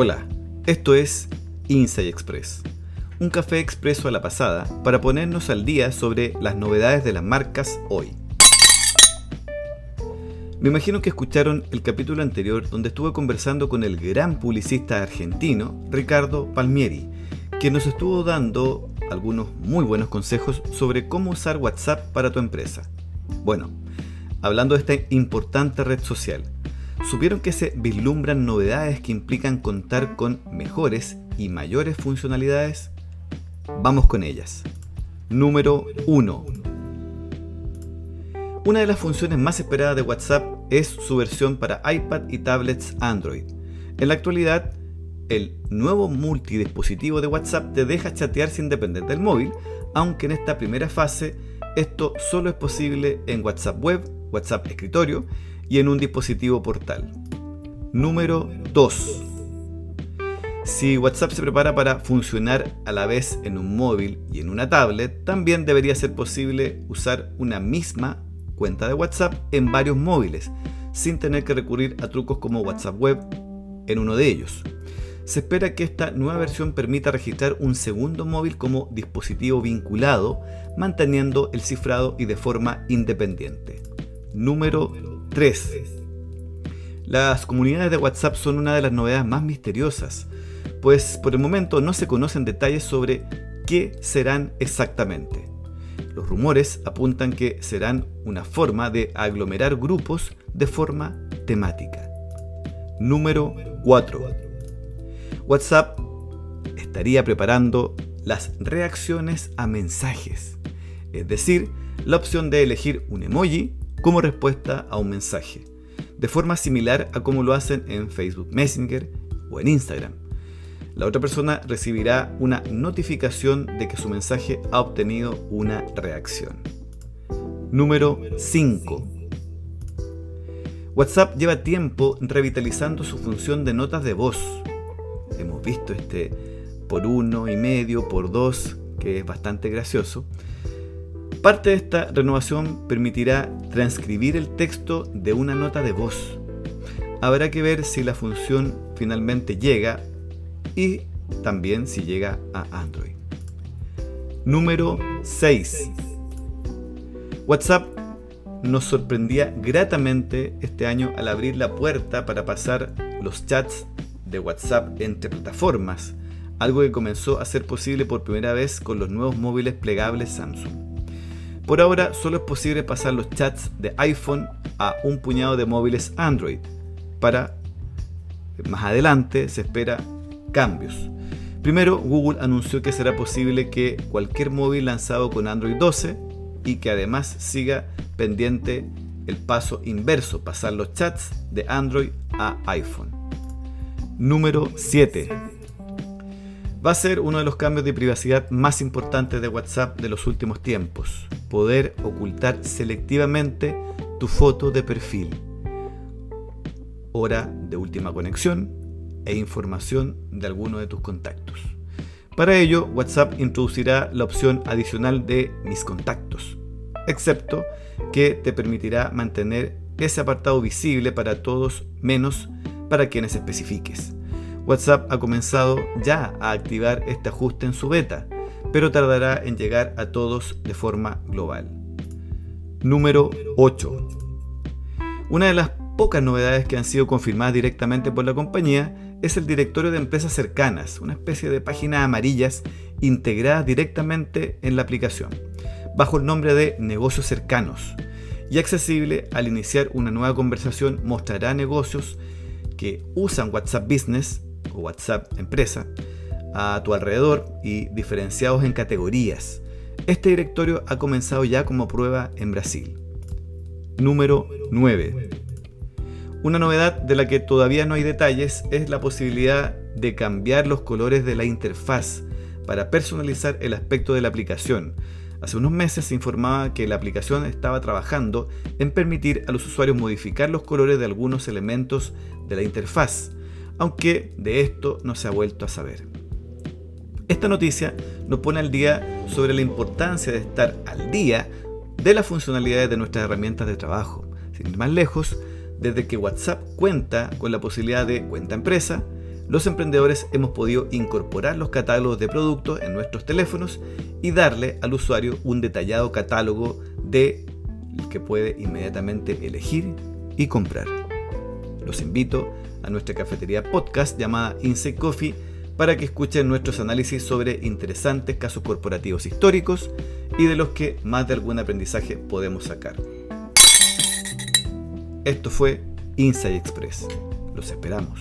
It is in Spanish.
Hola, esto es Inside Express, un café expreso a la pasada para ponernos al día sobre las novedades de las marcas hoy. Me imagino que escucharon el capítulo anterior donde estuve conversando con el gran publicista argentino Ricardo Palmieri, que nos estuvo dando algunos muy buenos consejos sobre cómo usar WhatsApp para tu empresa. Bueno, hablando de esta importante red social, ¿supieron que se vislumbran novedades que implican contar con mejores y mayores funcionalidades? Vamos con ellas. Número 1. Una de las funciones más esperadas de WhatsApp es su versión para iPad y tablets Android. En la actualidad, el nuevo multidispositivo de WhatsApp te deja chatear sin depender del móvil, aunque en esta primera fase esto solo es posible en WhatsApp Web, WhatsApp Escritorio y en un dispositivo portal. Número 2. Si WhatsApp se prepara para funcionar a la vez en un móvil y en una tablet, también debería ser posible usar una misma cuenta de WhatsApp en varios móviles, sin tener que recurrir a trucos como WhatsApp Web en uno de ellos. Se espera que esta nueva versión permita registrar un segundo móvil como dispositivo vinculado, manteniendo el cifrado y de forma independiente. Número 3. Las comunidades de WhatsApp son una de las novedades más misteriosas, pues por el momento no se conocen detalles sobre qué serán exactamente. Los rumores apuntan que serán una forma de aglomerar grupos de forma temática. Número 4 WhatsApp estaría preparando las reacciones a mensajes, es decir, la opción de elegir un emoji como respuesta a un mensaje, de forma similar a como lo hacen en Facebook Messenger o en Instagram. La otra persona recibirá una notificación de que su mensaje ha obtenido una reacción. Número 5. WhatsApp lleva tiempo revitalizando su función de notas de voz hemos visto este por uno y medio, por dos, que es bastante gracioso. Parte de esta renovación permitirá transcribir el texto de una nota de voz. Habrá que ver si la función finalmente llega y también si llega a Android. Número 6. WhatsApp nos sorprendía gratamente este año al abrir la puerta para pasar los chats de WhatsApp entre plataformas, algo que comenzó a ser posible por primera vez con los nuevos móviles plegables Samsung. Por ahora solo es posible pasar los chats de iPhone a un puñado de móviles Android. Para más adelante se espera cambios. Primero, Google anunció que será posible que cualquier móvil lanzado con Android 12 y que además siga pendiente el paso inverso, pasar los chats de Android a iPhone. Número 7. Va a ser uno de los cambios de privacidad más importantes de WhatsApp de los últimos tiempos. Poder ocultar selectivamente tu foto de perfil, hora de última conexión e información de alguno de tus contactos. Para ello, WhatsApp introducirá la opción adicional de mis contactos, excepto que te permitirá mantener ese apartado visible para todos menos para quienes especifiques. WhatsApp ha comenzado ya a activar este ajuste en su beta, pero tardará en llegar a todos de forma global. Número 8. Una de las pocas novedades que han sido confirmadas directamente por la compañía es el directorio de empresas cercanas, una especie de páginas amarillas integradas directamente en la aplicación, bajo el nombre de negocios cercanos, y accesible al iniciar una nueva conversación mostrará negocios que usan WhatsApp Business o WhatsApp Empresa a tu alrededor y diferenciados en categorías. Este directorio ha comenzado ya como prueba en Brasil. Número 9. Una novedad de la que todavía no hay detalles es la posibilidad de cambiar los colores de la interfaz para personalizar el aspecto de la aplicación. Hace unos meses se informaba que la aplicación estaba trabajando en permitir a los usuarios modificar los colores de algunos elementos de la interfaz, aunque de esto no se ha vuelto a saber. Esta noticia nos pone al día sobre la importancia de estar al día de las funcionalidades de nuestras herramientas de trabajo. Sin ir más lejos, desde que WhatsApp cuenta con la posibilidad de cuenta empresa, los emprendedores hemos podido incorporar los catálogos de productos en nuestros teléfonos y darle al usuario un detallado catálogo de que puede inmediatamente elegir y comprar. Los invito a nuestra cafetería podcast llamada Insect Coffee para que escuchen nuestros análisis sobre interesantes casos corporativos históricos y de los que más de algún aprendizaje podemos sacar. Esto fue Insight Express. Los esperamos.